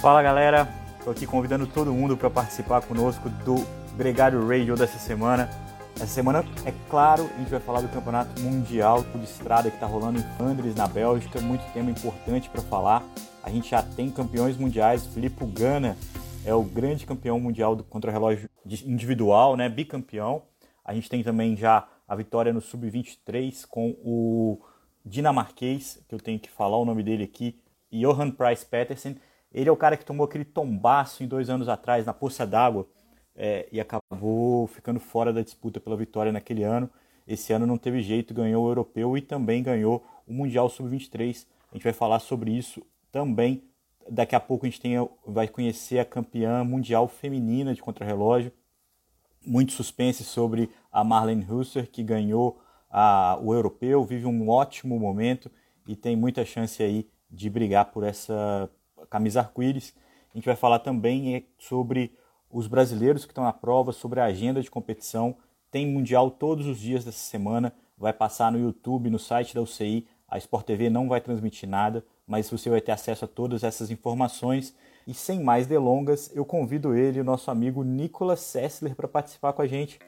Fala galera, estou aqui convidando todo mundo para participar conosco do Gregário Radio dessa semana. Essa semana, é claro, a gente vai falar do Campeonato Mundial de Estrada que está rolando em Flandres, na Bélgica. Muito tema importante para falar. A gente já tem campeões mundiais. Filipe Gana é o grande campeão mundial do contra-relógio individual, né? bicampeão. A gente tem também já a vitória no Sub-23 com o dinamarquês, que eu tenho que falar o nome dele aqui, Johan Price Petersen. Ele é o cara que tomou aquele tombaço em dois anos atrás na poça d'água é, e acabou ficando fora da disputa pela vitória naquele ano. Esse ano não teve jeito, ganhou o europeu e também ganhou o Mundial Sub-23. A gente vai falar sobre isso também. Daqui a pouco a gente tem, vai conhecer a campeã mundial feminina de contrarrelógio. Muito suspense sobre a Marlene Husser, que ganhou a, o europeu, vive um ótimo momento e tem muita chance aí de brigar por essa camisa arco-íris. A gente vai falar também é, sobre os brasileiros que estão na prova, sobre a agenda de competição. Tem Mundial todos os dias dessa semana, vai passar no YouTube, no site da UCI. A Sport TV não vai transmitir nada, mas você vai ter acesso a todas essas informações. E sem mais delongas, eu convido ele, o nosso amigo Nicolas Sessler, para participar com a gente.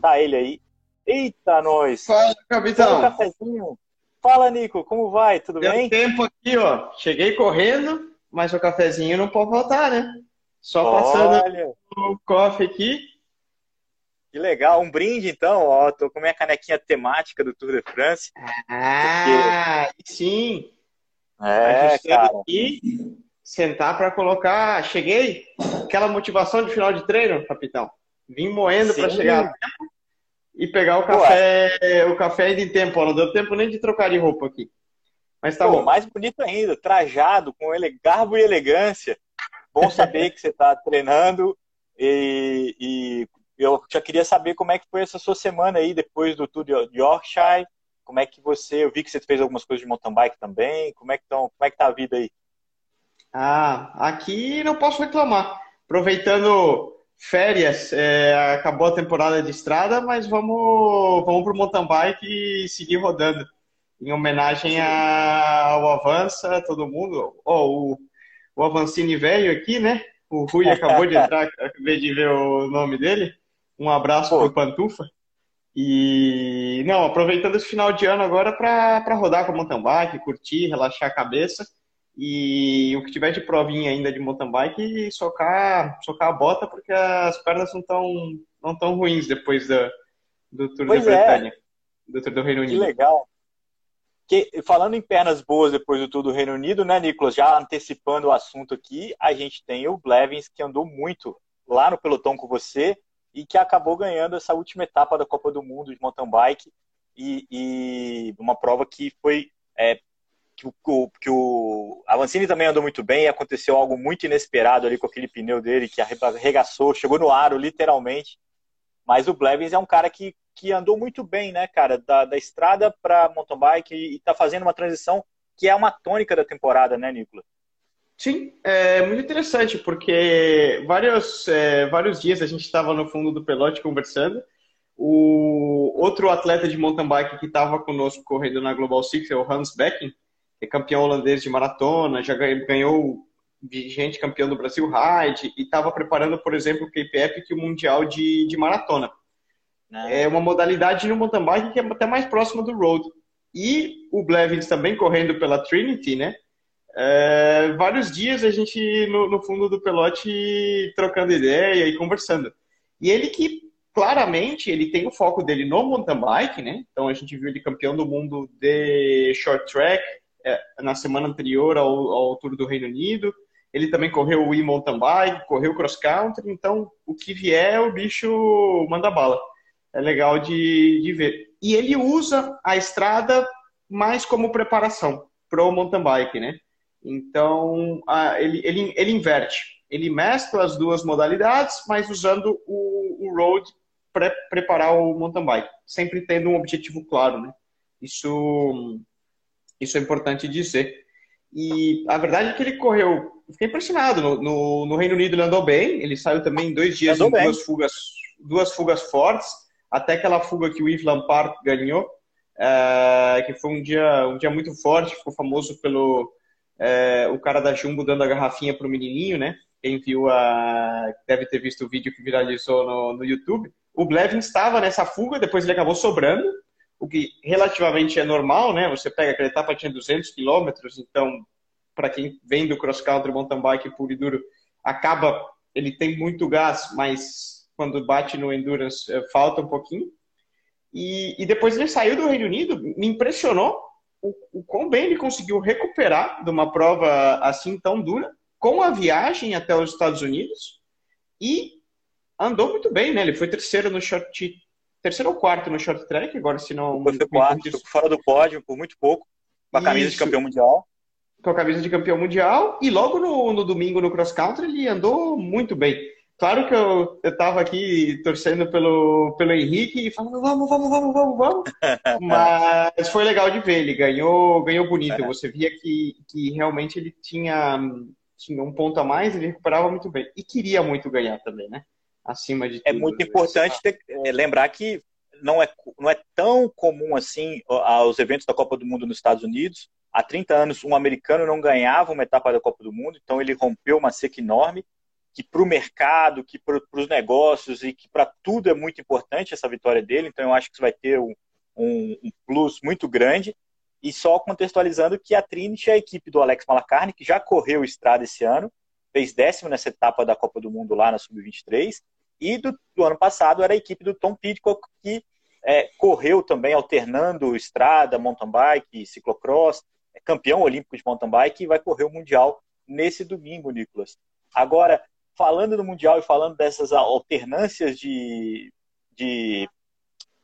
Tá ele aí. Eita, nós! Fala, capitão! Um cafezinho. Fala, Nico, como vai? Tudo Deu bem? tempo aqui, ó. Cheguei correndo, mas o cafezinho não pode faltar, né? Só passando Olha. o coffee aqui. Que legal, um brinde então, ó. Tô com minha canequinha temática do Tour de France. Ah, porque... sim. É, cara. aqui, sentar para colocar. Cheguei, aquela motivação de final de treino, capitão. Vim moendo para chegar a tempo e pegar o café, Ué. o café ainda em tempo. Ó, não deu tempo nem de trocar de roupa aqui. Mas tá Pô, bom. Mais bonito ainda, trajado, com ele, garbo e elegância. Bom saber que você está treinando e, e, eu já queria saber como é que foi essa sua semana aí depois do Tour de Yorkshire. Como é que você, eu vi que você fez algumas coisas de mountain bike também. Como é que tão, como é que tá a vida aí? Ah, aqui não posso reclamar. Aproveitando férias, é, acabou a temporada de estrada, mas vamos, vamos para o mountain bike e seguir rodando. Em homenagem ao Avança, todo mundo. Oh, o, o Avancini velho aqui, né? O Rui acabou de entrar, acabei de ver o nome dele. Um abraço para o Pantufa. E, não, aproveitando esse final de ano agora para rodar com mountain bike, curtir, relaxar a cabeça. E o que tiver de provinha ainda de mountain bike, socar, socar a bota, porque as pernas não estão não tão ruins depois da, do Tour pois da é. Bretanha, do Tour do Reino Unido. Que legal. Que, falando em pernas boas depois do Tour do Reino Unido, né, Nicolas? Já antecipando o assunto aqui, a gente tem o Blevins, que andou muito lá no pelotão com você e que acabou ganhando essa última etapa da Copa do Mundo de mountain bike e, e uma prova que foi é, que o, que o Avancini também andou muito bem, aconteceu algo muito inesperado ali com aquele pneu dele que arregaçou, chegou no aro literalmente. Mas o Blevins é um cara que, que andou muito bem, né, cara, da, da estrada para mountain bike e está fazendo uma transição que é uma tônica da temporada, né, Nicolas? Sim, é muito interessante, porque vários, é, vários dias a gente estava no fundo do pelote conversando. O outro atleta de mountain bike que estava conosco correndo na Global Six é o Hans Becken, é campeão holandês de maratona, já ganhou vigente campeão do Brasil Ride e estava preparando, por exemplo, o Cape Epic e o Mundial de, de Maratona. É. é uma modalidade no mountain bike que é até mais próxima do road. E o Blevins também correndo pela Trinity, né? É, vários dias a gente no, no, fundo do pelote trocando ideia e conversando. E ele que claramente ele tem o foco dele no mountain bike, né? Então a gente viu ele campeão do mundo de short track, é, na semana anterior ao, ao Tour do Reino Unido. Ele também correu o e-mountain bike, correu cross country, então o que vier o bicho manda bala. É legal de, de ver. E ele usa a estrada mais como preparação para o mountain bike, né? Então a, ele, ele, ele inverte. Ele mescla as duas modalidades, mas usando o, o road para preparar o mountain bike, sempre tendo um objetivo claro, né? Isso isso é importante dizer. E a verdade é que ele correu. Fiquei impressionado. No, no, no Reino Unido ele andou bem. Ele saiu também em dois dias em duas fugas, duas fugas fortes. Até aquela fuga que o Yves Lampard ganhou. uh, que foi um dia, um dia muito forte, ficou famoso pelo uh, o cara da Jumbo dando a garrafinha pro menininho, né? Quem viu a deve ter visto o vídeo que viralizou no, no YouTube. O Blevin estava nessa fuga, depois ele acabou sobrando, o que relativamente é normal, né? Você pega aquela etapa tinha 200 quilômetros, então para quem vem do cross country mountain bike puro e duro, acaba ele tem muito gás, mas quando bate no endurance eh, falta um pouquinho. E, e depois ele saiu do Reino Unido, me impressionou o, o quão bem ele conseguiu recuperar de uma prova assim tão dura, com a viagem até os Estados Unidos e andou muito bem, né? Ele foi terceiro no short terceiro ou quarto no short track, agora se não. Foi quarto, fora do pódio por muito pouco, com a camisa Isso. de campeão mundial. Com a camisa de campeão mundial, e logo no, no domingo no cross country ele andou muito bem. Claro que eu, eu tava aqui torcendo pelo, pelo Henrique e falando, vamos, vamos, vamos, vamos, vamos. Mas foi legal de ver, ele ganhou, ganhou bonito. É. Você via que, que realmente ele tinha, tinha um ponto a mais, ele recuperava muito bem. E queria muito ganhar também, né? Acima de é tudo. É muito importante ter, é, lembrar que não é, não é tão comum assim aos eventos da Copa do Mundo nos Estados Unidos. Há 30 anos, um americano não ganhava uma etapa da Copa do Mundo, então ele rompeu uma seca enorme, que para o mercado, que para os negócios e que para tudo é muito importante essa vitória dele. Então eu acho que isso vai ter um, um, um plus muito grande. E só contextualizando que a Trinity é a equipe do Alex Malacarne, que já correu estrada esse ano, fez décimo nessa etapa da Copa do Mundo lá na Sub-23. E do, do, ano passado era a equipe do Tom Pidcock, que é, correu também alternando estrada, mountain bike, ciclocross, é campeão olímpico de mountain bike e vai correr o Mundial nesse domingo, Nicolas. Agora, falando do Mundial e falando dessas alternâncias de, de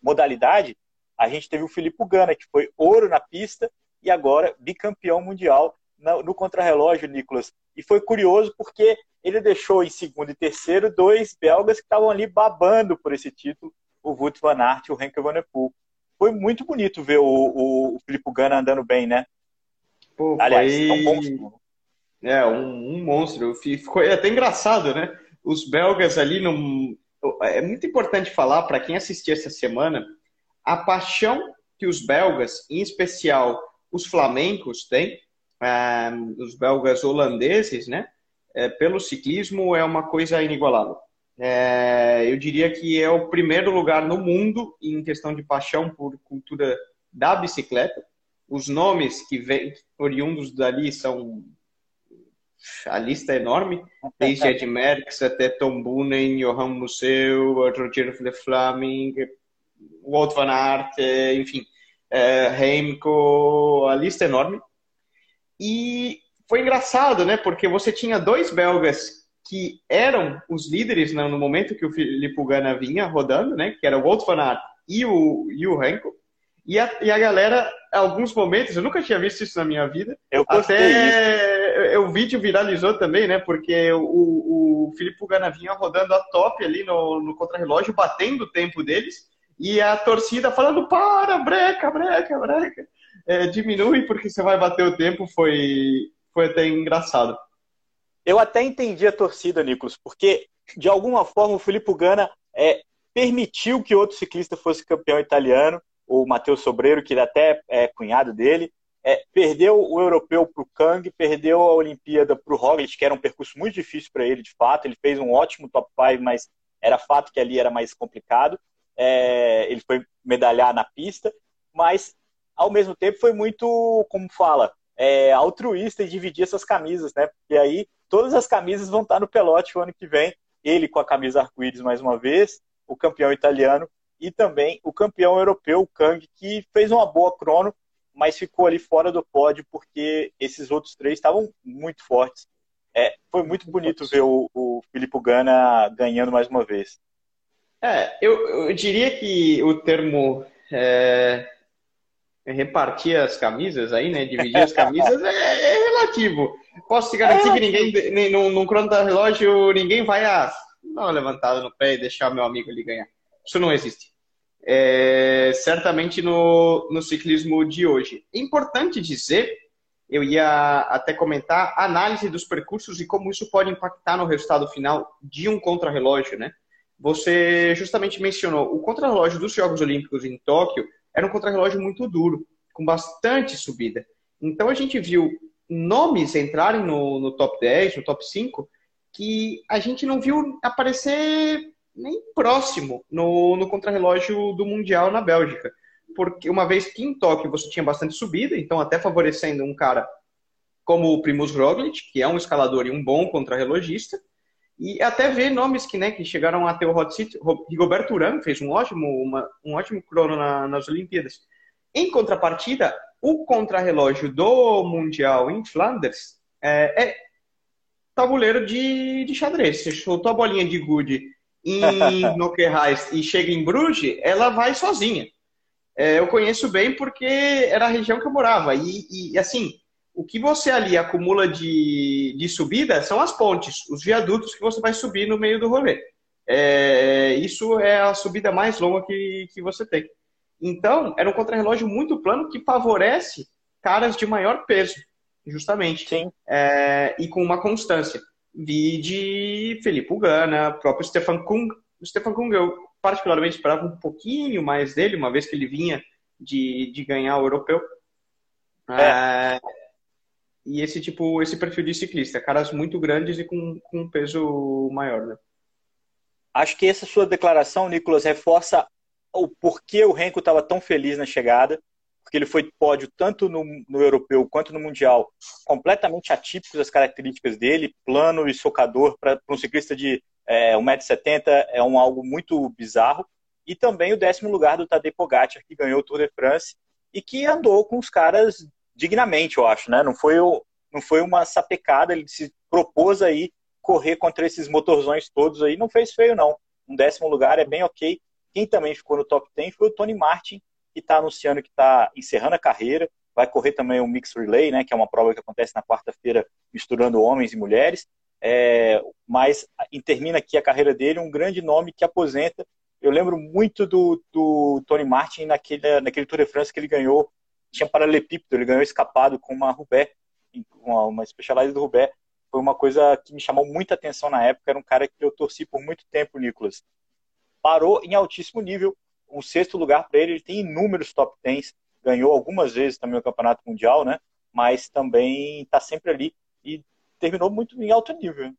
modalidade, a gente teve o Filipe Gana, que foi ouro na pista e agora bicampeão mundial no contrarrelógio, Nicolas. E foi curioso porque ele deixou em segundo e terceiro dois belgas que estavam ali babando por esse título, o Wout van Aert e o Henke Van der Poel. Foi muito bonito ver o, o, o Filipe Gana andando bem, né? Pô, Aliás, foi... é um monstro. É, um, um, monstro. Ficou até engraçado, né? Os belgas ali no... É muito importante falar para quem assistiu essa semana a paixão que os belgas, em especial os flamencos, têm ah, os belgas holandeses, né? É, pelo ciclismo é uma coisa inigualável. É, eu diria que é o primeiro lugar no mundo em questão de paixão por cultura da bicicleta. Os nomes que vêm oriundos dali são a lista é enorme, desde Ed Merckx até Tom Boonen, Johan Museeuw, Roger de Flaming, Wout van Aert, enfim, é, Heimko, a lista é enorme. E foi engraçado, né? Porque você tinha dois belgas que eram os líderes né, no momento que o Filipe Gana vinha rodando, né? Que era o Wout van Aert e o, e o Henko. E a, e a galera, alguns momentos, eu nunca tinha visto isso na minha vida. Eu Até o vídeo viralizou também, né? Porque o, o Filipe Gana vinha rodando a top ali no, no contrarrelógio, batendo o tempo deles. E a torcida falando, para, breca, breca, breca é, diminui porque você vai bater o tempo, foi, foi até engraçado. Eu até entendi a torcida, Nicolas, porque de alguma forma o Filipe Gana é, permitiu que outro ciclista fosse campeão italiano, o Matheus Sobreiro, que até é cunhado dele, é, perdeu o europeu para o Kang, perdeu a Olimpíada para o Roglic, que era um percurso muito difícil para ele, de fato. Ele fez um ótimo top 5, mas era fato que ali era mais complicado. É, ele foi medalhar na pista, mas ao mesmo tempo foi muito, como fala, é, altruísta e dividir essas camisas, né? E aí todas as camisas vão estar no pelote o ano que vem. Ele com a camisa arco-íris mais uma vez, o campeão italiano e também o campeão europeu, o Kang, que fez uma boa crono, mas ficou ali fora do pódio porque esses outros três estavam muito fortes. É, foi muito bonito ver o, o Filipe Gana ganhando mais uma vez. É, eu, eu diria que o termo é, repartir as camisas aí, né? Dividir as camisas é, é, relativo. Posso te garantir é que ninguém, num, num relógio, ninguém vai a, dar uma levantada no pé e deixar meu amigo ali ganhar. Isso não existe. É, certamente no, no ciclismo de hoje. É importante dizer, eu ia até comentar, a análise dos percursos e como isso pode impactar no resultado final de um contrarrelógio, né? Você justamente mencionou o contrarrelógio dos Jogos Olímpicos em Tóquio era um contrarrelógio muito duro, com bastante subida. Então a gente viu nomes entrarem no, no top 10, no top 5, que a gente não viu aparecer nem próximo no, no contrarrelógio do Mundial na Bélgica. Porque uma vez que em Tóquio você tinha bastante subida, então até favorecendo um cara como o Primus Roglic, que é um escalador e um bom contrarrelogista, e até ver nomes que, né, que chegaram a ter o hot seat. Rigoberto Urán fez um ótimo, uma, um ótimo crono na, nas Olimpíadas. Em contrapartida, o contrarrelógio do Mundial em Flanders é, é tabuleiro de, de xadrez. Você soltou a bolinha de gude em Noquerrais e chega em Bruges, ela vai sozinha. É, eu conheço bem porque era a região que eu morava. E, e assim, o que você ali acumula de, de subida são as pontes, os viadutos que você vai subir no meio do rolê. É, isso é a subida mais longa que, que você tem. Então, era um contrarrelógio muito plano que favorece caras de maior peso, justamente. Sim. É, e com uma constância. Vi de Felipe Ugana, próprio Stefan Kung. O Stefan Kung eu particularmente esperava um pouquinho mais dele, uma vez que ele vinha de, de ganhar o europeu. É. É, e esse tipo, esse perfil de ciclista, caras muito grandes e com, com um peso maior, né? Acho que essa sua declaração, Nicolas, reforça o porquê o Renko estava tão feliz na chegada, porque ele foi pódio tanto no, no europeu quanto no mundial, completamente atípicos as características dele, plano e socador para um ciclista de é, 1,70m é um algo muito bizarro. E também o décimo lugar do Tadej Pogacar, que ganhou o Tour de France e que andou com os caras dignamente, eu acho, né? Não foi, não foi uma sapecada, ele se propôs aí correr contra esses motorzões todos aí, não fez feio não. Um décimo lugar é bem ok. Quem também ficou no top 10 foi o Tony Martin, que está anunciando que está encerrando a carreira. Vai correr também o Mix Relay, né, que é uma prova que acontece na quarta-feira misturando homens e mulheres. É, mas termina aqui a carreira dele um grande nome que aposenta. Eu lembro muito do, do Tony Martin naquele, naquele Tour de France que ele ganhou tinha paralelepípedo, ele ganhou escapado com uma Rubé, uma, uma do Rubé. Foi uma coisa que me chamou muita atenção na época, era um cara que eu torci por muito tempo, Nicolas. Parou em altíssimo nível, um sexto lugar para ele, ele tem inúmeros top 10, ganhou algumas vezes também o Campeonato Mundial, né? Mas também está sempre ali e terminou muito em alto nível.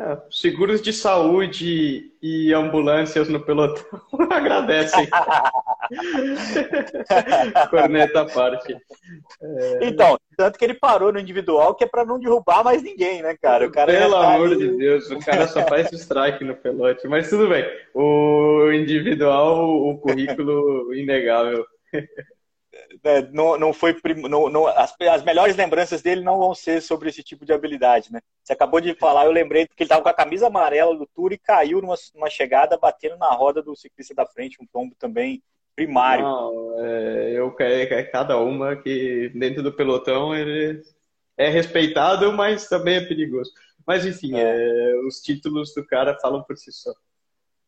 É, seguros de saúde e ambulâncias no pelotão agradecem. Corneta à parte. É... Então, tanto que ele parou no individual que é para não derrubar mais ninguém, né, cara? O cara Pelo amor de Deus, o cara só faz strike no pelote. Mas tudo bem. O individual, o currículo inegável. É, não, não foi não, não, as, as, melhores lembranças dele não vão ser sobre esse tipo de habilidade, né? Você acabou de falar, eu lembrei que ele estava com a camisa amarela do Tour e caiu numa, numa, chegada batendo na roda do ciclista da frente, um tombo também primário. Não, é, eu é, cada uma que dentro do pelotão ele é respeitado, mas também é perigoso. Mas enfim, é. É, os títulos do cara falam por si só.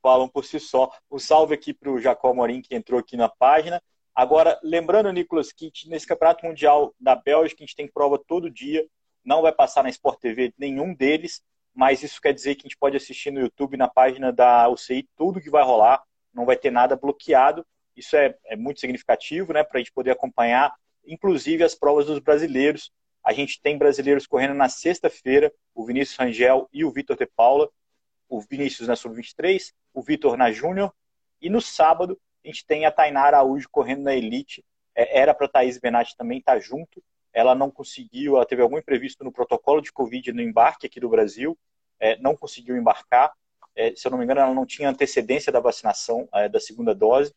Falam por si só. Um salve aqui para o Jacó Morim que entrou aqui na página. Agora, lembrando, Nicolas, que nesse Campeonato Mundial da Bélgica a gente tem prova todo dia, não vai passar na Sport TV nenhum deles, mas isso quer dizer que a gente pode assistir no YouTube, na página da UCI, tudo que vai rolar, não vai ter nada bloqueado. Isso é, é muito significativo, né, para a gente poder acompanhar, inclusive as provas dos brasileiros. A gente tem brasileiros correndo na sexta-feira, o Vinícius Rangel e o Vitor de Paula, o Vinícius na sub-23, o Vitor na Júnior, e no sábado a gente tem a Tainá Araújo correndo na Elite. É, era para a Thaís Benatti também estar tá junto. Ela não conseguiu, ela teve algum imprevisto no protocolo de Covid no embarque aqui do Brasil, é, não conseguiu embarcar. É, se eu não me engano, ela não tinha antecedência da vacinação da segunda dose,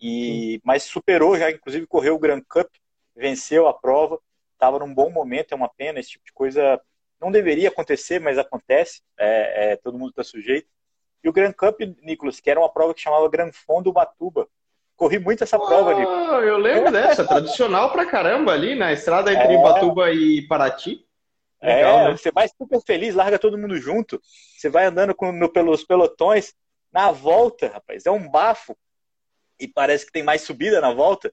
e, mas superou já, inclusive correu o Grand Cup, venceu a prova, estava num bom momento, é uma pena, esse tipo de coisa não deveria acontecer, mas acontece, é, é, todo mundo está sujeito. E o Grand Cup, Nicolas, que era uma prova que chamava Grand Fond do Batuba. Corri muito essa prova, oh, Nicolas. Eu lembro dessa, tradicional pra caramba ali, na estrada entre é... Batuba e Paraty. É, Legal, é, né? você vai super feliz, larga todo mundo junto. Você vai andando com, no, pelos pelotões. Na volta, rapaz, é um bafo. E parece que tem mais subida na volta.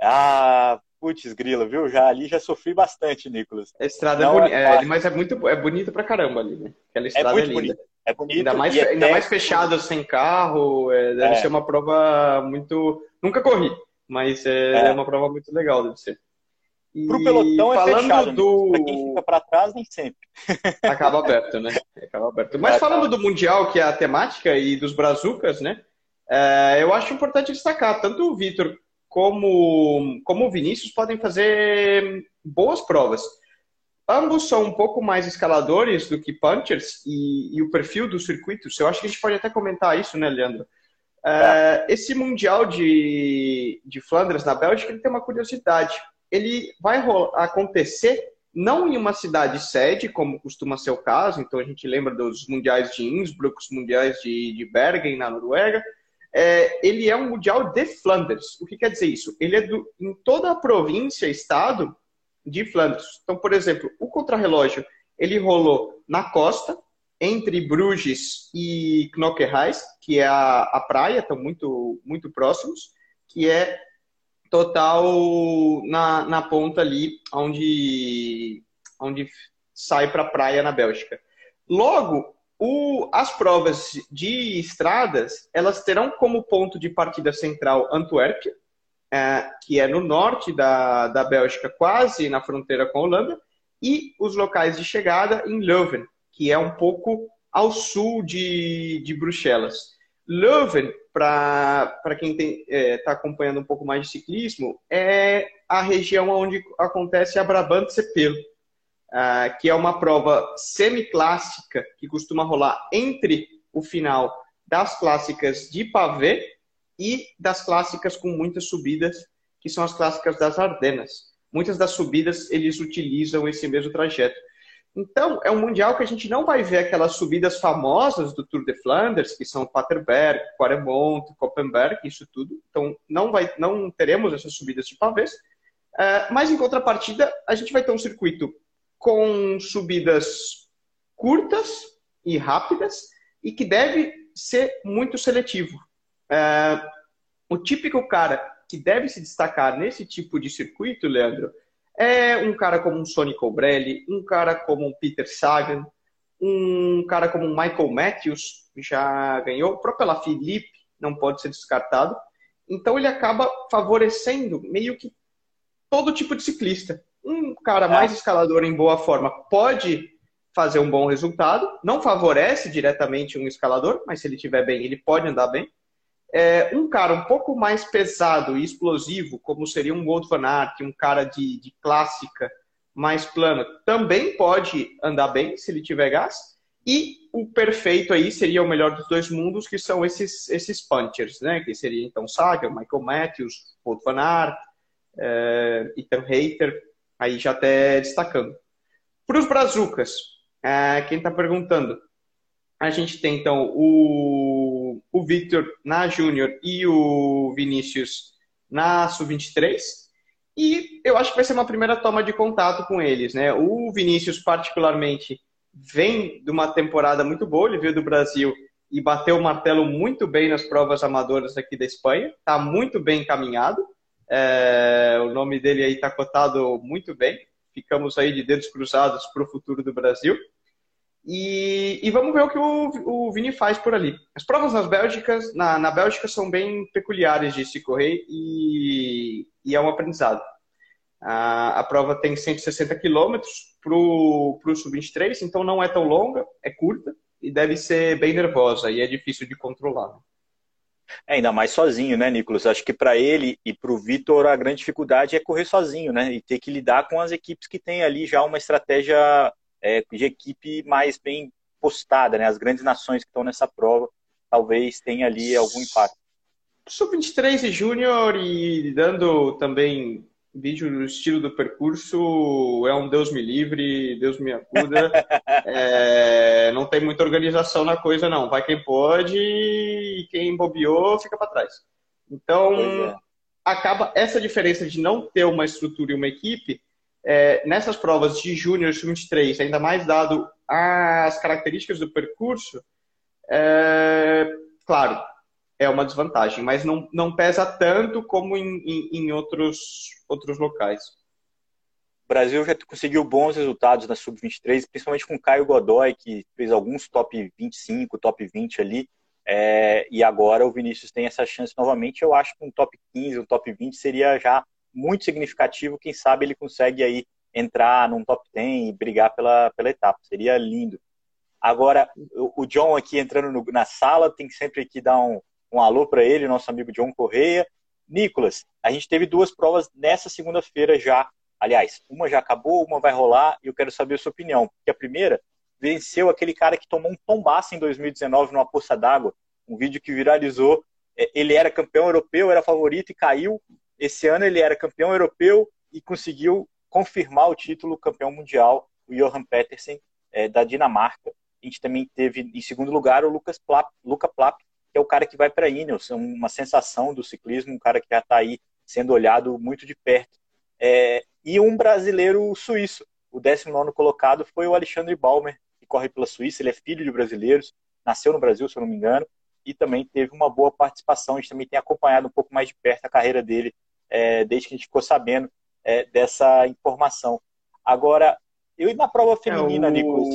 Ah, putz, grila, viu? Já ali já sofri bastante, Nicolas. A estrada é Não é bonita, é, mas é muito é bonita pra caramba ali, né? Aquela estrada é, muito é linda. Bonita. É bonito. Ainda mais, ainda mais fechado sem carro, é, deve é. ser uma prova muito. Nunca corri, Mas é, é. uma prova muito legal, deve ser. Para o pelotão é fechado, do... para quem fica para trás, nem sempre. Acaba aberto, né? Acaba aberto. Mas falando do Mundial, que é a temática, e dos Brazucas, né? É, eu acho importante destacar, tanto o Vitor como, como o Vinícius podem fazer boas provas. Ambos são um pouco mais escaladores do que punchers e, e o perfil dos circuitos. Eu acho que a gente pode até comentar isso, né, Leandro? É, esse Mundial de, de Flandres na Bélgica ele tem uma curiosidade ele vai acontecer não em uma cidade sede, como costuma ser o caso, então a gente lembra dos mundiais de Innsbruck, os mundiais de, de Bergen, na Noruega. É, ele é um mundial de Flanders. O que quer dizer isso? Ele é do, em toda a província, estado de Flandres. Então, por exemplo, o contrarrelógio, ele rolou na costa, entre Bruges e Knokkehuis, que é a, a praia, estão muito, muito próximos, que é total na, na ponta ali onde, onde sai para a praia na Bélgica. Logo, o, as provas de estradas, elas terão como ponto de partida central Antuérpia, é, que é no norte da, da Bélgica, quase na fronteira com a Holanda, e os locais de chegada em Leuven, que é um pouco ao sul de, de Bruxelas. Leuven para quem está é, tá acompanhando um pouco mais de ciclismo, é a região onde acontece a Brabant Cepelo, uh, que é uma prova semiclássica que costuma rolar entre o final das clássicas de pavê e das clássicas com muitas subidas, que são as clássicas das Ardenas. Muitas das subidas eles utilizam esse mesmo trajeto. Então, é um mundial que a gente não vai ver aquelas subidas famosas do Tour de Flanders, que são Paterberg, Quaremont, Koppenberg, isso tudo. Então, não, vai, não teremos essas subidas de pavês. É, mas, em contrapartida, a gente vai ter um circuito com subidas curtas e rápidas e que deve ser muito seletivo. É, o típico cara que deve se destacar nesse tipo de circuito, Leandro, é um cara como um Sonny Colbrelli, um cara como um Peter Sagan, um cara como um Michael Matthews, já ganhou, o próprio Alaphilippe não pode ser descartado. Então ele acaba favorecendo meio que todo tipo de ciclista. Um cara mais é. escalador em boa forma pode fazer um bom resultado, não favorece diretamente um escalador, mas se ele estiver bem, ele pode andar bem. É, um cara um pouco mais pesado e explosivo, como seria um Gold Van Aert, um cara de, de clássica mais plana, também pode andar bem se ele tiver gás. E o perfeito aí seria o melhor dos dois mundos, que são esses, esses punchers, né? Que seria então Saga, Michael Matthews, Gold Van Aert, é, Ethan Hater, aí já até destacando. Para os Brazucas, é, quem está perguntando, a gente tem então o Victor na Júnior e o Vinícius na Sub-23. E eu acho que vai ser uma primeira toma de contato com eles, né? O Vinícius, particularmente, vem de uma temporada muito boa, ele veio do Brasil e bateu o martelo muito bem nas provas amadoras aqui da Espanha, está muito bem encaminhado. É, o nome dele aí está cotado muito bem. Ficamos aí de dedos cruzados para o futuro do Brasil. E, e, vamos ver o que o, o Vini faz por ali. As provas nas Bélgicas, na, na Bélgica são bem peculiares de se correr e, e é um aprendizado. A, a prova tem 160 quilômetros para o Sub-23, então não é tão longa, é curta e deve ser bem nervosa e é difícil de controlar. É, ainda mais sozinho, né, Nicolas? Acho que para ele e para o Vitor a grande dificuldade é correr sozinho, né? E ter que lidar com as equipes que têm ali já uma estratégia é, de equipe mais bem postada, né? As grandes nações que estão nessa prova talvez tenha ali algum impacto. Sub-23 e Júnior e dando também vídeo no estilo do percurso é um Deus me livre, Deus me acuda. é, não tem muita organização na coisa, não. Vai quem pode e quem bobeou fica para trás. Então, é. acaba essa diferença de não ter uma estrutura e uma equipe é, nessas provas de Júnior Sub-23, ainda mais dado as características do percurso, é, claro, é uma desvantagem, mas não, não pesa tanto como em, em, em outros, outros locais. O Brasil já conseguiu bons resultados na Sub-23, principalmente com Caio Godoy, que fez alguns top 25, top 20 ali. É, e agora o Vinícius tem essa chance novamente. Eu acho que um top 15, um top 20 seria já muito significativo. Quem sabe ele consegue aí entrar num top 10 e brigar pela, pela etapa. Seria lindo. Agora, o, John aqui entrando no, na sala, tem sempre que dar um, um alô para ele, nosso amigo John Correia. Nicolas, a gente teve duas provas nessa segunda-feira já. Aliás, uma já acabou, uma vai rolar e eu quero saber a sua opinião. Porque a primeira venceu aquele cara que tomou um tombaço em 2019 numa poça d'água, um vídeo que viralizou. É, ele era campeão europeu, era favorito e caiu. Esse ano ele era campeão europeu e conseguiu confirmar o título campeão mundial, o Johan Petersen, é, da Dinamarca. A gente também teve em segundo lugar o Lucas Plapp, Luca Plapp, que é o cara que vai para a Ineos, uma sensação do ciclismo, um cara que já está aí sendo olhado muito de perto. É, e um brasileiro suíço. O 19 colocado foi o Alexandre Balmer, que corre pela Suíça. Ele é filho de brasileiros, nasceu no Brasil, se eu não me engano, e também teve uma boa participação. A gente também tem acompanhado um pouco mais de perto a carreira dele, é, desde que a gente ficou sabendo é, dessa informação. Agora, eu e na prova feminina, é, o... Nicolas.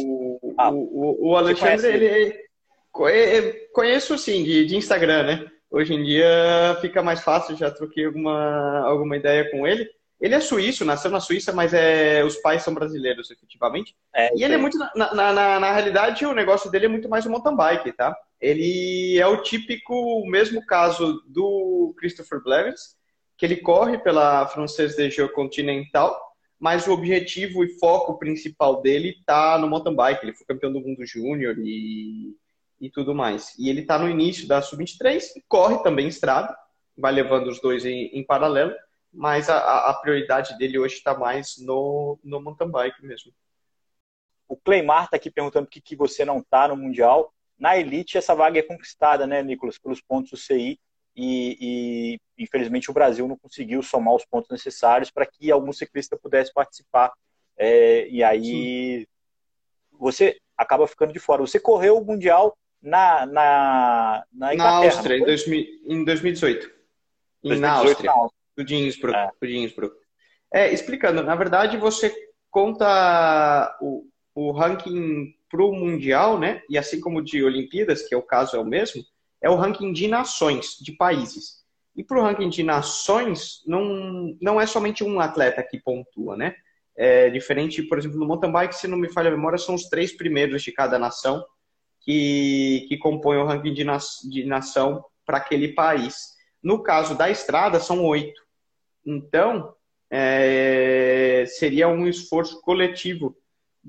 Ah, o, o, Alexandre, ele, conheço sim, de, de Instagram, né? Hoje em dia fica mais fácil, já troquei alguma, alguma ideia com ele. Ele é suíço, nasceu na Suíça, mas é, os pais são brasileiros, efetivamente. É, e ele é muito, na, na, na, na, realidade, o negócio dele é muito mais o mountain bike, tá? Ele é o típico, o mesmo caso do Christopher Blevins, que ele corre pela Française des Jeux Continental, mas o objetivo e foco principal dele tá no mountain bike. Ele foi campeão do mundo júnior e, e tudo mais. E ele tá no início da Sub-23 e corre também estrada, vai levando os dois em, em paralelo mas a, a prioridade dele hoje está mais no, no mountain bike mesmo. O Cleimar está aqui perguntando por que, que você não está no Mundial. Na Elite, essa vaga é conquistada, né, Nicolas, pelos pontos do CI. E, e, infelizmente o Brasil não conseguiu somar os pontos necessários para que algum ciclista pudesse participar. É, e aí Sim. você acaba ficando de fora. Você correu o Mundial na, na, na, na Áustria, em, 2000, em 2018. 2018 na Áustria. Na Áustria do Innsbruck. É. Do Innsbruck. É, explicando, na verdade você conta o, o ranking para o Mundial, né? E assim como de Olimpíadas, que é o caso é o mesmo, é o ranking de nações, de países. E para o ranking de nações, não, não é somente um atleta que pontua, né? É diferente, por exemplo, no mountain bike, se não me falha a memória, são os três primeiros de cada nação que, que compõem o ranking de, na, de nação para aquele país. No caso da estrada, são oito. Então, é, seria um esforço coletivo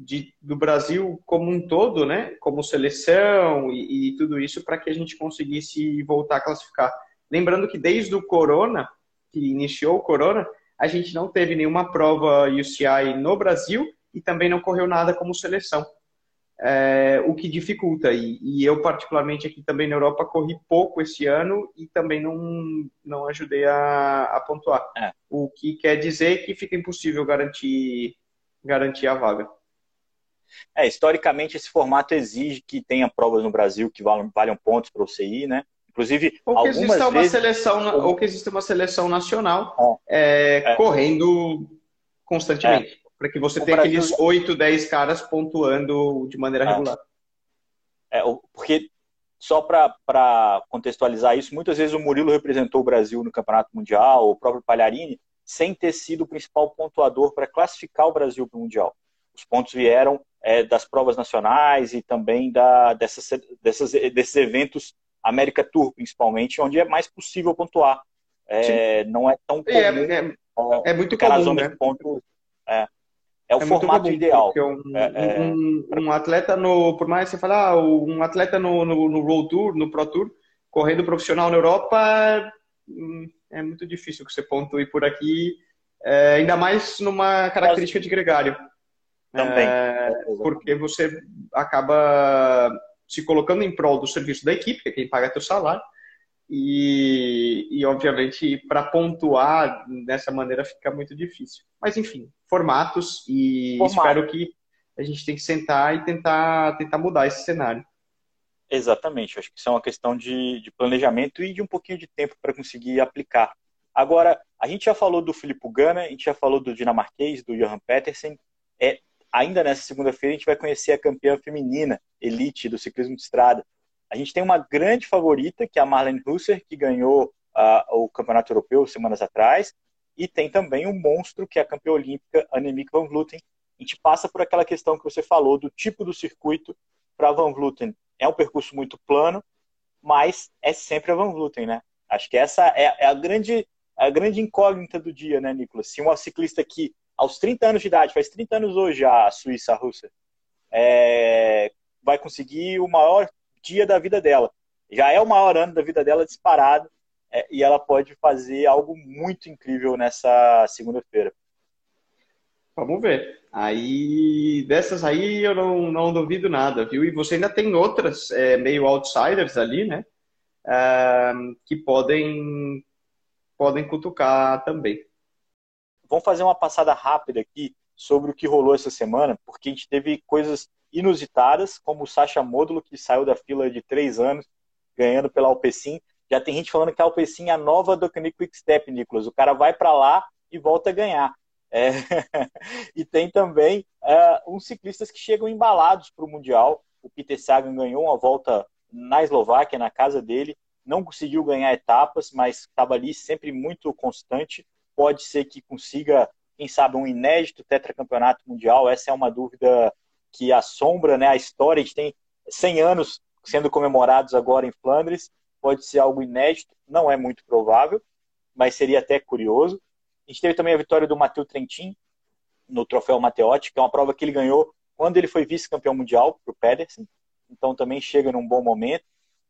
de, do Brasil como um todo, né, como seleção e, e tudo isso, para que a gente conseguisse voltar a classificar. Lembrando que desde o Corona, que iniciou o Corona, a gente não teve nenhuma prova UCI no Brasil e também não correu nada como seleção é, o que dificulta. E, e, eu, particularmente aqui também na Europa, corri pouco esse ano e também não, não ajudei a, a pontuar. É. O que quer dizer que fica impossível garantir, garantir a vaga. É, historicamente, esse formato exige que tenha provas no Brasil que valham, valham pontos para o CI, né? Inclusive, ou que exista uma vezes... seleção, ou que exista uma seleção nacional é, é, correndo constantemente. É para que você o tenha Brasil... aqueles 8, 10 caras pontuando de maneira é. regular. É, porque, só para contextualizar isso, muitas vezes o Murilo representou o Brasil no Campeonato Mundial, o próprio Palharini, sem ter sido o principal pontuador para classificar o Brasil para o Mundial. Os pontos vieram é, das provas nacionais e também da, dessas, dessas, desses eventos América Tour, principalmente, onde é mais possível pontuar. É, não é tão comum. É, é, é muito comum, né? Pontos, é, é o é formato comum, ideal. Um, é, é... Um, um, atleta no, por mais que você fale, ah, um atleta no, no, no World Tour, no Pro Tour, correndo profissional na Europa, hum, é muito difícil que você pontue por aqui, é, ainda mais numa característica de gregário. Também. É, porque você acaba se colocando em prol do serviço da equipe, que é quem paga teu salário, e, e obviamente, para pontuar dessa maneira fica muito difícil. Mas, enfim, formatos e Formato. espero que a gente tem que sentar e tentar, tentar mudar esse cenário. Exatamente, acho que isso é uma questão de, de planejamento e de um pouquinho de tempo para conseguir aplicar. Agora, a gente já falou do Filipe Gana, a gente já falou do dinamarquês, do Johan Petersen. É, ainda nessa segunda-feira a gente vai conhecer a campeã feminina elite do ciclismo de estrada, A gente tem uma grande favorita, que é a Marlene Husser, que ganhou uh, o Campeonato Europeu semanas atrás, e tem também um monstro, que é a campeã olímpica Annemiek van Vleuten. A gente passa por aquela questão que você falou do tipo do circuito para Van Vleuten. É um percurso muito plano, mas é sempre a Van Vleuten, né? Acho que essa é, é a grande a grande incógnita do dia, né, Nicolas? Se uma ciclista que aos 30 anos de idade, faz 30 anos hoje a Suíça, a Rússia, é, vai conseguir o maior dia da vida dela. Já é o maior ano da vida dela disparado é, e ela pode fazer algo muito incrível nessa segunda-feira. Vamos ver. Aí, dessas aí eu não, não duvido nada, viu? E você ainda tem outras é, meio outsiders ali, né? É, que podem, podem cutucar também. Vamos fazer uma passada rápida aqui sobre o que rolou essa semana, porque a gente teve coisas inusitadas, como o Sasha Módulo, que saiu da fila de três anos, ganhando pela Alpecin. Já tem gente falando que a Alpecin é a nova do Quick Step, Nicolas. O cara vai para lá e volta a ganhar. É... e tem também é, uns ciclistas que chegam embalados para o Mundial. O Peter Sagan ganhou uma volta na Eslováquia, na casa dele. Não conseguiu ganhar etapas, mas estava ali sempre muito constante. Pode ser que consiga, quem sabe, um inédito tetracampeonato mundial. Essa é uma dúvida que assombra né, a história. A gente tem 100 anos sendo comemorados agora em Flandres. Pode ser algo inédito, não é muito provável, mas seria até curioso. A gente teve também a vitória do Matheus Trentin no Troféu Matteotti, que é uma prova que ele ganhou quando ele foi vice-campeão mundial para o Pedersen. Então também chega num bom momento.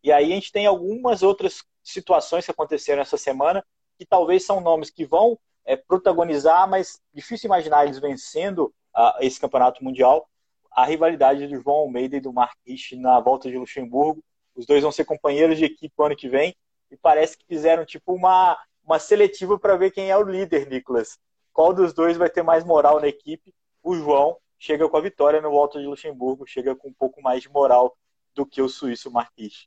E aí a gente tem algumas outras situações que aconteceram essa semana que talvez são nomes que vão é, protagonizar, mas difícil imaginar eles vencendo uh, esse campeonato mundial a rivalidade do João Almeida e do Mark Rich na volta de Luxemburgo. Os dois vão ser companheiros de equipe ano que vem e parece que fizeram tipo uma, uma seletiva para ver quem é o líder, Nicolas. Qual dos dois vai ter mais moral na equipe? O João chega com a vitória no volta de Luxemburgo, chega com um pouco mais de moral do que o suíço Marquis.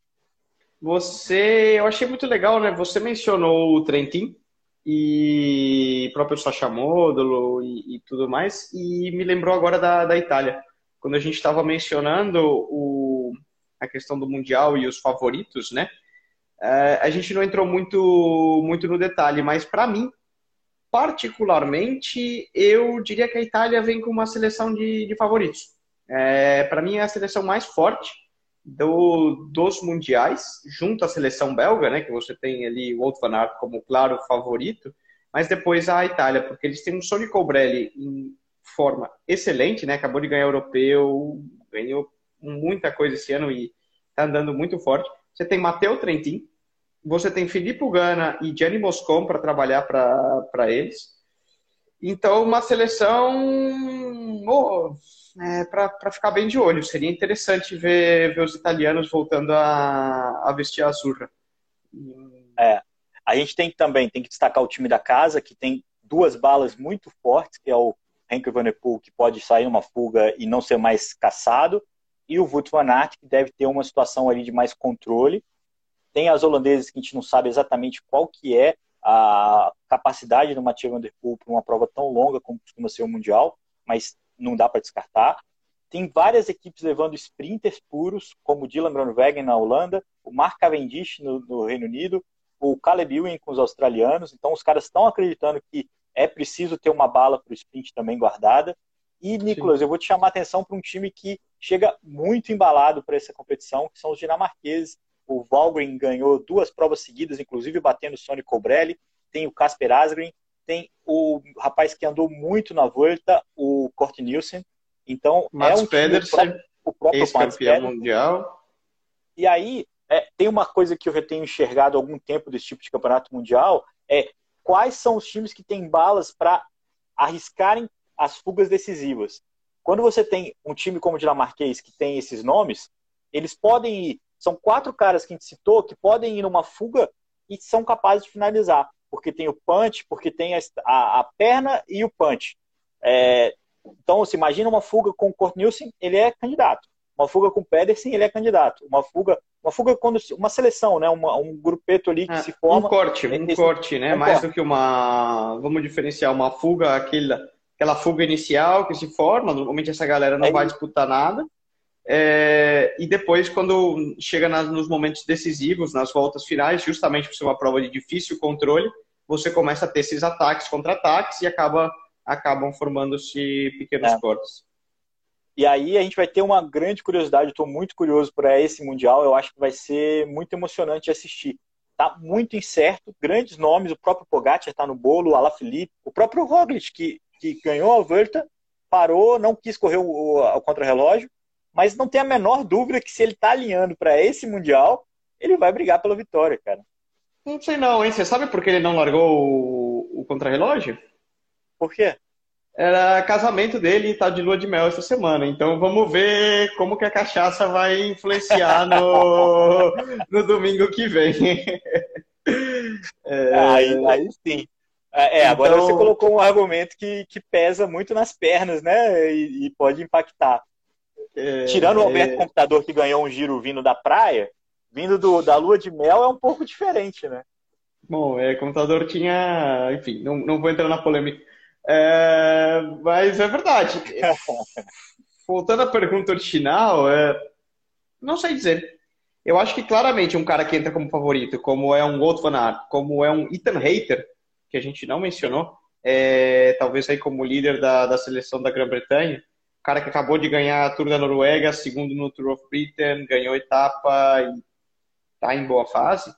Você, eu achei muito legal, né? Você mencionou o Trentin e próprio Sacha Módulo e, e, tudo mais, e me lembrou agora da, da Itália quando a gente estava mencionando o, a questão do Mundial e os favoritos, né? É, a gente não entrou muito, muito no detalhe, mas para mim, particularmente, eu diria que a Itália vem com uma seleção de, de favoritos. É, para mim, é a seleção mais forte do, dos mundiais, junto à seleção belga, né? Que você tem ali o Wout van Aert como claro favorito, mas depois a Itália, porque eles têm um Sonny Colbrelli em forma excelente, né? Acabou de ganhar europeu, ganhou muita coisa esse ano e tá andando muito forte. Você tem Matteo Trentin, você tem Filippo Gana e Gianni Moscon para trabalhar para eles. Então, uma seleção oh, é, para ficar bem de olho. Seria interessante ver, ver os italianos voltando a, a vestir a azurra. É. A gente tem também tem que destacar o time da casa, que tem duas balas muito fortes, que é o Henk Van Der Poel, que pode sair numa fuga e não ser mais caçado, e o Wout van Aert, que deve ter uma situação ali de mais controle. Tem as holandesas que a gente não sabe exatamente qual que é a capacidade do Mathieu Van Der Poel para uma prova tão longa como costuma ser o Mundial, mas não dá para descartar. Tem várias equipes levando sprinters puros, como o Dylan Groenewegen na Holanda, o Mark Cavendish no, no Reino Unido, o Caleb Ewan com os australianos. Então, os caras estão acreditando que é preciso ter uma bala para o sprint também guardada. E, Nicolas, Sim. eu vou te chamar a atenção para um time que chega muito embalado para essa competição, que são os dinamarqueses. O Valgren ganhou duas provas seguidas, inclusive batendo o Sony Cobrelli. Tem o Casper Asgren, tem o rapaz que andou muito na Volta, o Kort Nielsen. Então, Mats é um Pedersen, o próprio ex-campeão mundial. E aí, é, tem uma coisa que eu já tenho enxergado há algum tempo desse tipo de campeonato mundial, é quais são os times que têm balas para arriscarem as fugas decisivas. Quando você tem um time como o dinamarquês que tem esses nomes, eles podem ir. São quatro caras que a gente citou que podem ir numa fuga e são capazes de finalizar. Porque tem o punch, porque tem a, a, a perna e o punch. É, então, se imagina uma fuga com o Kurt Nielsen, ele é candidato. Uma fuga com o Pedersen, ele é candidato. Uma fuga uma fuga quando uma seleção, né? Uma, um grupeto ali que é, se forma. Um corte, um esse, corte, né? Um Mais corte. do que uma. Vamos diferenciar uma fuga, aquela, aquela fuga inicial que se forma. Normalmente essa galera não é vai isso. disputar nada. É, e depois, quando chega nas, nos momentos decisivos, nas voltas finais, justamente por ser uma prova de difícil controle, você começa a ter esses ataques, contra-ataques e acaba, acabam formando-se pequenos é. cortes. E aí a gente vai ter uma grande curiosidade, estou muito curioso para esse Mundial, eu acho que vai ser muito emocionante de assistir. Tá muito incerto, grandes nomes, o próprio Pogacar está no bolo, o Alaphilippe, o próprio Roglic, que, que ganhou a volta, parou, não quis correr o, o, o contrarrelógio, mas não tem a menor dúvida que se ele está alinhando para esse Mundial, ele vai brigar pela vitória, cara. Não sei não, hein? Você sabe por que ele não largou o, o contrarrelógio? Por quê? Era casamento dele e tá de lua de mel essa semana. Então vamos ver como que a cachaça vai influenciar no, no domingo que vem. É... Aí, aí sim. É, agora então... você colocou um argumento que, que pesa muito nas pernas, né? E, e pode impactar. É, Tirando o Alberto é... Computador que ganhou um giro vindo da praia, vindo do, da lua de mel é um pouco diferente, né? Bom, é, computador tinha. Enfim, não, não vou entrar na polêmica. É, mas é verdade. Voltando à pergunta original, é, não sei dizer. Eu acho que claramente um cara que entra como favorito, como é um Wout van Aert, como é um Ethan Hater, que a gente não mencionou, é, talvez aí como líder da, da seleção da Grã-Bretanha, cara que acabou de ganhar a Tour da Noruega, segundo no Tour of Britain, ganhou etapa e está em boa fase.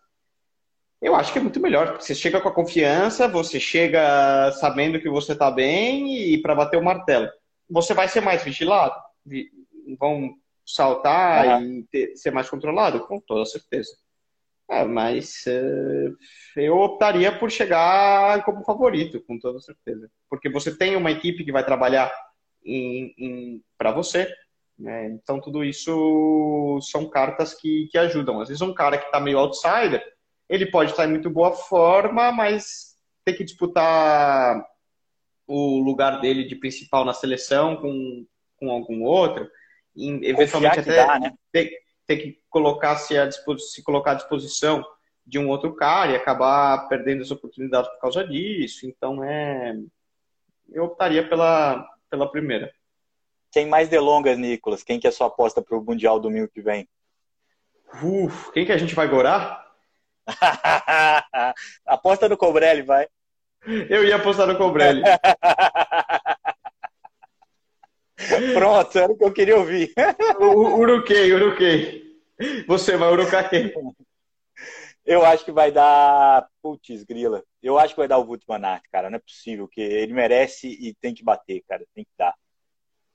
Eu acho que é muito melhor. Você chega com a confiança, você chega sabendo que você está bem e para bater o martelo. Você vai ser mais vigilado, vão saltar uhum. e ter, ser mais controlado, com toda certeza. É, mas uh, eu optaria por chegar como favorito, com toda certeza. Porque você tem uma equipe que vai trabalhar para você. Né? Então, tudo isso são cartas que, que ajudam. Às vezes, um cara que está meio outsider, ele pode estar em muito boa forma, mas ter que disputar o lugar dele de principal na seleção com, com algum outro, e, eventualmente até dá, né? ter, ter, que colocar se, a se colocar à disposição de um outro cara e acabar perdendo as oportunidades por causa disso. Então, é, eu optaria pela, pela primeira. Sem mais delongas, Nicolas, quem que é a sua aposta para o Mundial domingo que vem? Uf, quem que a gente vai gorar? Aposta no Cobrelli, vai. Eu ia apostar no Cobrelli. Pronto, era o que eu queria ouvir. uruquei, uruquei. Você vai urucar quem? Eu acho que vai dar. Putz, grila. Eu acho que vai dar o Aert, cara. Não é possível, que ele merece e tem que bater, cara. Tem que dar.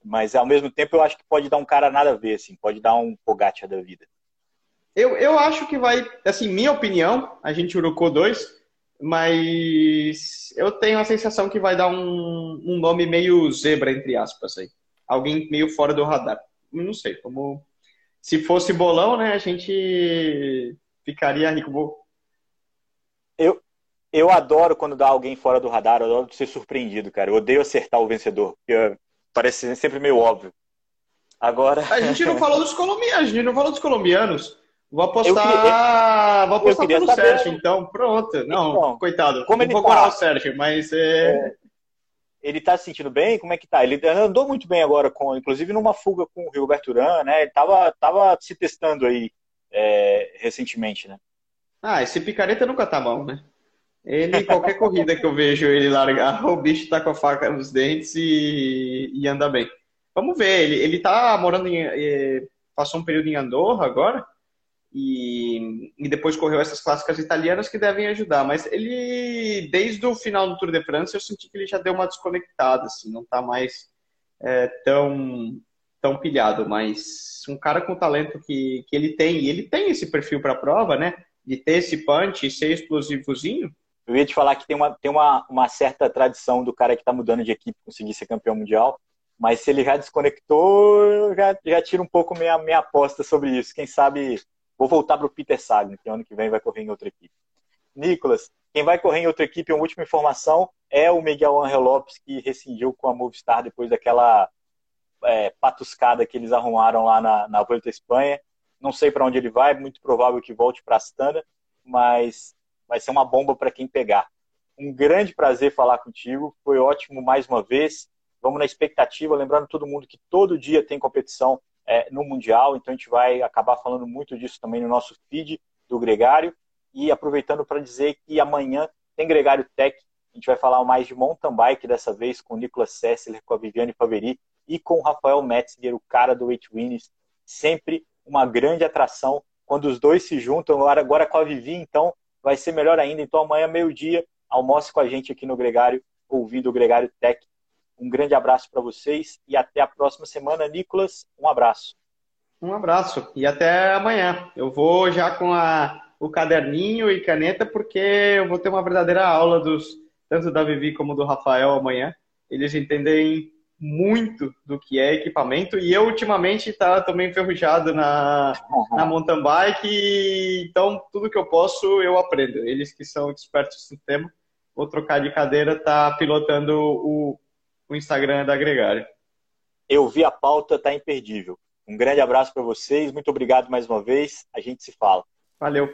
Mas ao mesmo tempo eu acho que pode dar um cara nada a ver, assim. Pode dar um Pogacar da vida. Eu, eu acho que vai. Assim, minha opinião, a gente urucou dois, mas eu tenho a sensação que vai dar um, um nome meio zebra, entre aspas, aí. Alguém meio fora do radar. Não sei, como. Se fosse bolão, né, a gente ficaria rico. Eu, eu adoro quando dá alguém fora do radar, eu adoro ser surpreendido, cara. Eu odeio acertar o vencedor, porque parece sempre meio óbvio. Agora. A gente não falou dos colombianos, a gente não falou dos colombianos. Vou apostar, queria, vou apostar pelo saber... Sérgio, então pronto. Não, então, coitado. Como ele vou tá, o Sérgio, mas é... é... Ele tá se sentindo bem? Como é que tá? Ele andou muito bem agora, com, inclusive numa fuga com o Roberto Urán, né? Ele tava, tava se testando aí é, recentemente, né? Ah, esse picareta nunca tá bom, né? Ele, qualquer corrida que eu vejo ele largar, o bicho tá com a faca nos dentes e, e anda bem. Vamos ver, ele, ele tá morando em. Eh, passou um período em Andorra agora e, e depois correu essas clássicas italianas que devem ajudar. Mas ele, desde o final do Tour de France, eu senti que ele já deu uma desconectada, assim, não tá mais é, tão tão pilhado, mas um cara com o talento que, que ele tem, e ele tem esse perfil para a prova, né? De ter esse punch e ser explosivozinho. Eu ia te falar que tem uma, tem uma, uma certa tradição do cara que está mudando de equipe conseguir ser campeão mundial, mas se ele já desconectou, eu já, já tiro um pouco minha, minha aposta sobre isso. Quem sabe vou voltar para o Peter Sagan, que ano que vem vai correr em outra equipe. Nicolas, quem vai correr em outra equipe, uma última informação, é o Miguel Angel Lopes, que rescindiu com a Movistar depois daquela é, patuscada que eles arrumaram lá na, na Volta à Espanha. Não sei para onde ele vai, muito provável que volte para Astana, mas vai ser uma bomba para quem pegar. Um grande prazer falar contigo, foi ótimo mais uma vez. Vamos na expectativa, lembrando todo mundo que todo dia tem competição é, no Mundial, então a gente vai acabar falando muito disso também no nosso feed do Gregário. E aproveitando para dizer que amanhã tem Gregário Tech, a gente vai falar mais de mountain bike dessa vez com o Nicolas Sessler, com a Viviane Faveri e com o Rafael Metzger, o cara do Eight Winners. Sempre uma grande atração quando os dois se juntam. Agora, com a Vivi, então vai ser melhor ainda. Então amanhã, meio-dia, almoce com a gente aqui no Gregário, ouvindo o Gregário Tech. Um grande abraço para vocês e até a próxima semana. Nicolas, um abraço. Um abraço e até amanhã. Eu vou já com a, o caderninho e caneta, porque eu vou ter uma verdadeira aula dos tanto da Vivi como do Rafael amanhã. Eles entendem muito do que é equipamento e eu ultimamente tá também enferrujado na, na mountain bike então tudo que eu posso eu aprendo. Eles que são expertos no tema vou trocar de cadeira tá pilotando o, o Instagram da Gregário. Eu vi a pauta tá imperdível. Um grande abraço para vocês muito obrigado mais uma vez a gente se fala. Valeu